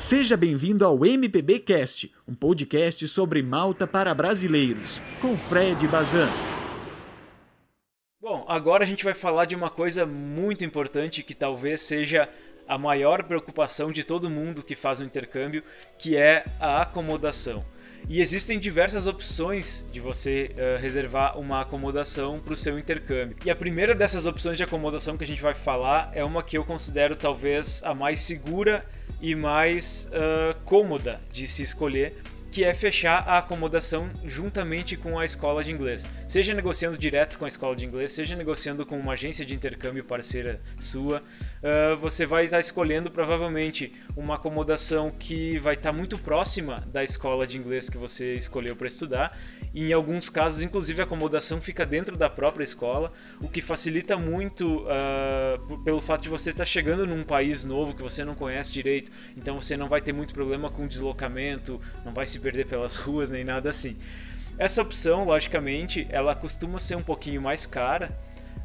Seja bem-vindo ao MPB Cast, um podcast sobre Malta para brasileiros, com Fred Bazan. Bom, agora a gente vai falar de uma coisa muito importante que talvez seja a maior preocupação de todo mundo que faz o intercâmbio, que é a acomodação. E existem diversas opções de você uh, reservar uma acomodação para o seu intercâmbio. E a primeira dessas opções de acomodação que a gente vai falar é uma que eu considero talvez a mais segura e mais uh, cômoda de se escolher, que é fechar a acomodação juntamente com a escola de inglês. Seja negociando direto com a escola de inglês, seja negociando com uma agência de intercâmbio parceira sua, uh, você vai estar escolhendo provavelmente uma acomodação que vai estar muito próxima da escola de inglês que você escolheu para estudar. Em alguns casos, inclusive, a acomodação fica dentro da própria escola, o que facilita muito uh, pelo fato de você estar chegando num país novo que você não conhece direito, então você não vai ter muito problema com deslocamento, não vai se perder pelas ruas nem nada assim. Essa opção, logicamente, ela costuma ser um pouquinho mais cara,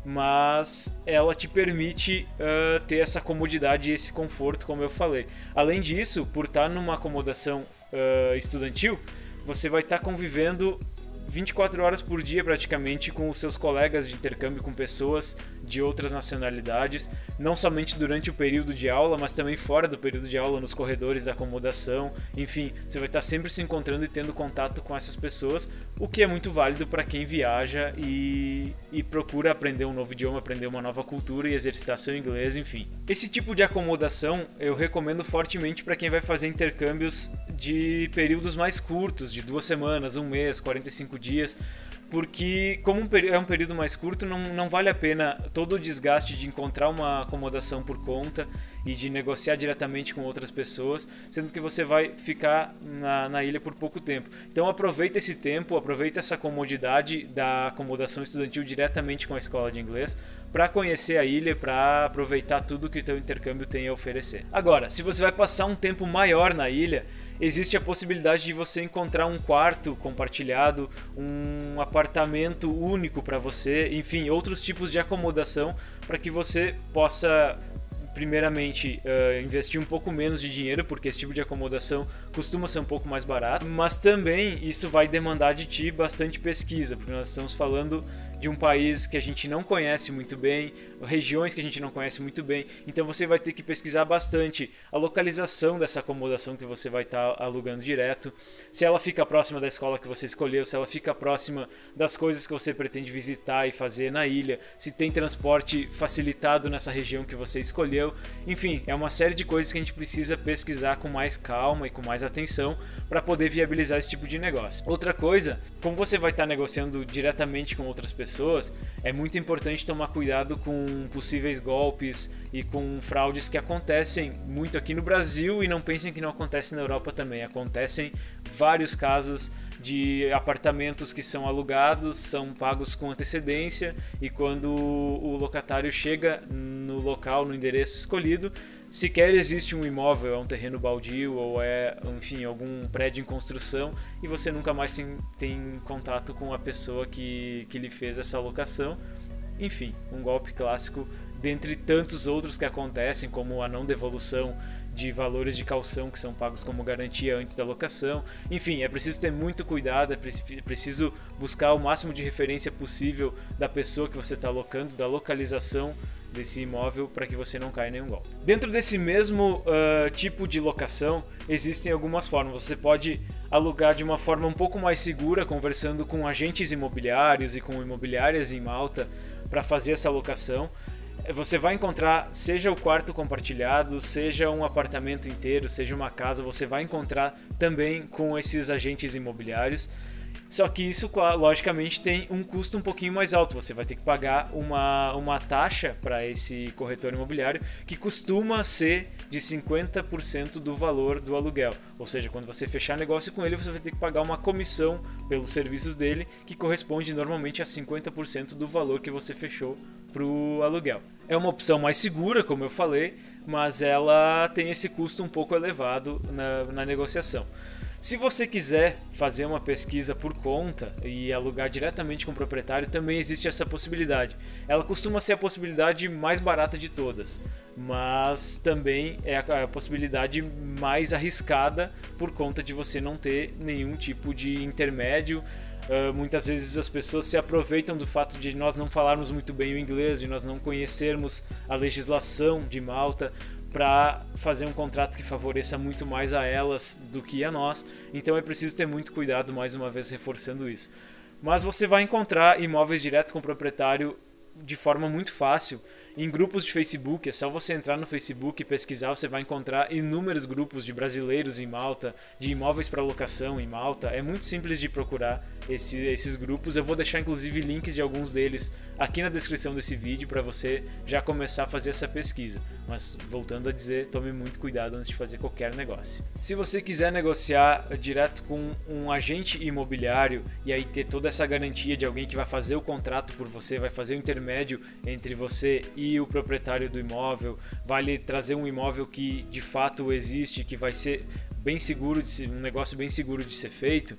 mas ela te permite uh, ter essa comodidade e esse conforto, como eu falei. Além disso, por estar numa acomodação uh, estudantil, você vai estar convivendo 24 horas por dia praticamente com os seus colegas de intercâmbio com pessoas de outras nacionalidades, não somente durante o período de aula, mas também fora do período de aula, nos corredores da acomodação. Enfim, você vai estar sempre se encontrando e tendo contato com essas pessoas, o que é muito válido para quem viaja e, e procura aprender um novo idioma, aprender uma nova cultura e exercitar seu inglês, enfim. Esse tipo de acomodação eu recomendo fortemente para quem vai fazer intercâmbios de períodos mais curtos, de duas semanas, um mês, 45 dias porque como é um período mais curto, não, não vale a pena todo o desgaste de encontrar uma acomodação por conta e de negociar diretamente com outras pessoas, sendo que você vai ficar na, na ilha por pouco tempo. Então aproveita esse tempo, aproveita essa comodidade da acomodação estudantil diretamente com a escola de inglês para conhecer a ilha, para aproveitar tudo que o teu intercâmbio tem a oferecer. Agora, se você vai passar um tempo maior na ilha, existe a possibilidade de você encontrar um quarto compartilhado, um apartamento único para você, enfim, outros tipos de acomodação para que você possa primeiramente uh, investir um pouco menos de dinheiro, porque esse tipo de acomodação costuma ser um pouco mais barato, mas também isso vai demandar de ti bastante pesquisa, porque nós estamos falando de um país que a gente não conhece muito bem, regiões que a gente não conhece muito bem. Então você vai ter que pesquisar bastante a localização dessa acomodação que você vai estar tá alugando direto, se ela fica próxima da escola que você escolheu, se ela fica próxima das coisas que você pretende visitar e fazer na ilha, se tem transporte facilitado nessa região que você escolheu. Enfim, é uma série de coisas que a gente precisa pesquisar com mais calma e com mais atenção para poder viabilizar esse tipo de negócio. Outra coisa, como você vai estar tá negociando diretamente com outras pessoas, pessoas, é muito importante tomar cuidado com possíveis golpes e com fraudes que acontecem muito aqui no Brasil e não pensem que não acontece na Europa também. Acontecem vários casos de apartamentos que são alugados, são pagos com antecedência e quando o locatário chega no local, no endereço escolhido, sequer existe um imóvel, é um terreno baldio ou é, enfim, algum prédio em construção e você nunca mais tem, tem contato com a pessoa que, que lhe fez essa alocação. Enfim, um golpe clássico dentre tantos outros que acontecem, como a não devolução de valores de calção que são pagos como garantia antes da locação. Enfim, é preciso ter muito cuidado, é preciso buscar o máximo de referência possível da pessoa que você está alocando, da localização desse imóvel para que você não caia nenhum golpe. Dentro desse mesmo uh, tipo de locação, existem algumas formas. Você pode alugar de uma forma um pouco mais segura, conversando com agentes imobiliários e com imobiliárias em Malta para fazer essa locação você vai encontrar, seja o quarto compartilhado, seja um apartamento inteiro, seja uma casa, você vai encontrar também com esses agentes imobiliários. Só que isso, logicamente, tem um custo um pouquinho mais alto. Você vai ter que pagar uma, uma taxa para esse corretor imobiliário que costuma ser de 50% do valor do aluguel. Ou seja, quando você fechar negócio com ele, você vai ter que pagar uma comissão pelos serviços dele que corresponde normalmente a 50% do valor que você fechou para o aluguel. É uma opção mais segura, como eu falei, mas ela tem esse custo um pouco elevado na, na negociação. Se você quiser fazer uma pesquisa por conta e alugar diretamente com o proprietário, também existe essa possibilidade. Ela costuma ser a possibilidade mais barata de todas, mas também é a possibilidade mais arriscada por conta de você não ter nenhum tipo de intermédio Uh, muitas vezes as pessoas se aproveitam do fato de nós não falarmos muito bem o inglês, de nós não conhecermos a legislação de Malta para fazer um contrato que favoreça muito mais a elas do que a nós. Então é preciso ter muito cuidado, mais uma vez reforçando isso. Mas você vai encontrar imóveis direto com o proprietário de forma muito fácil em grupos de Facebook, é só você entrar no Facebook e pesquisar, você vai encontrar inúmeros grupos de brasileiros em Malta, de imóveis para locação em Malta. É muito simples de procurar esse, esses grupos. Eu vou deixar inclusive links de alguns deles aqui na descrição desse vídeo para você já começar a fazer essa pesquisa. Mas voltando a dizer, tome muito cuidado antes de fazer qualquer negócio. Se você quiser negociar direto com um agente imobiliário e aí ter toda essa garantia de alguém que vai fazer o contrato por você, vai fazer o intermédio entre você e o proprietário do imóvel, vai lhe trazer um imóvel que de fato existe, que vai ser bem seguro, de ser, um negócio bem seguro de ser feito,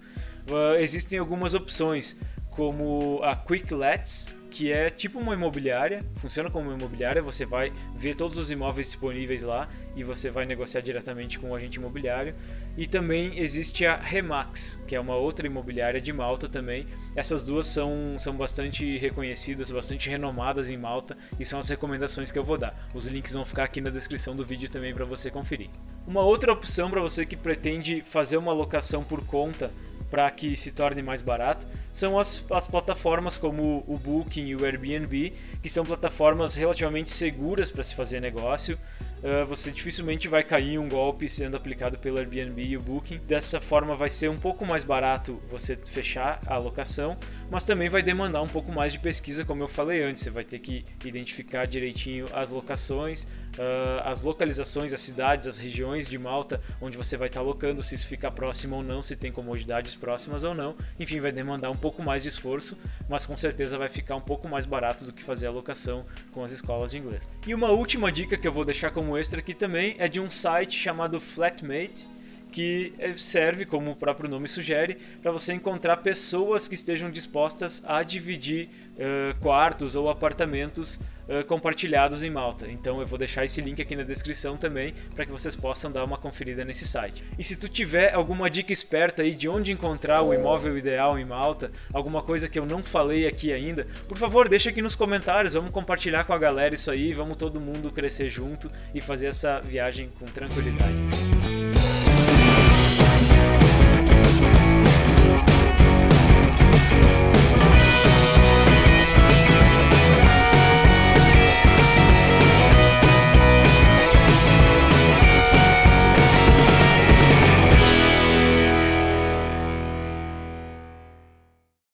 uh, existem algumas opções, como a Quick Lets, que é tipo uma imobiliária, funciona como uma imobiliária, você vai ver todos os imóveis disponíveis lá e você vai negociar diretamente com o agente imobiliário. E também existe a Remax, que é uma outra imobiliária de Malta também. Essas duas são, são bastante reconhecidas, bastante renomadas em Malta e são as recomendações que eu vou dar. Os links vão ficar aqui na descrição do vídeo também para você conferir. Uma outra opção para você que pretende fazer uma locação por conta para que se torne mais barato são as, as plataformas como o Booking e o Airbnb, que são plataformas relativamente seguras para se fazer negócio. Uh, você dificilmente vai cair em um golpe sendo aplicado pelo Airbnb e o Booking. Dessa forma, vai ser um pouco mais barato você fechar a locação, mas também vai demandar um pouco mais de pesquisa, como eu falei antes. Você vai ter que identificar direitinho as locações, uh, as localizações, as cidades, as regiões de Malta onde você vai estar alocando, se isso fica próximo ou não, se tem comodidades próximas ou não. Enfim, vai demandar um pouco mais de esforço, mas com certeza vai ficar um pouco mais barato do que fazer a locação com as escolas de inglês. E uma última dica que eu vou deixar como extra aqui também é de um site chamado Flatmate que serve, como o próprio nome sugere, para você encontrar pessoas que estejam dispostas a dividir uh, quartos ou apartamentos uh, compartilhados em Malta. Então eu vou deixar esse link aqui na descrição também para que vocês possam dar uma conferida nesse site. E se tu tiver alguma dica esperta aí de onde encontrar o imóvel ideal em Malta, alguma coisa que eu não falei aqui ainda, por favor, deixa aqui nos comentários, vamos compartilhar com a galera isso aí, vamos todo mundo crescer junto e fazer essa viagem com tranquilidade.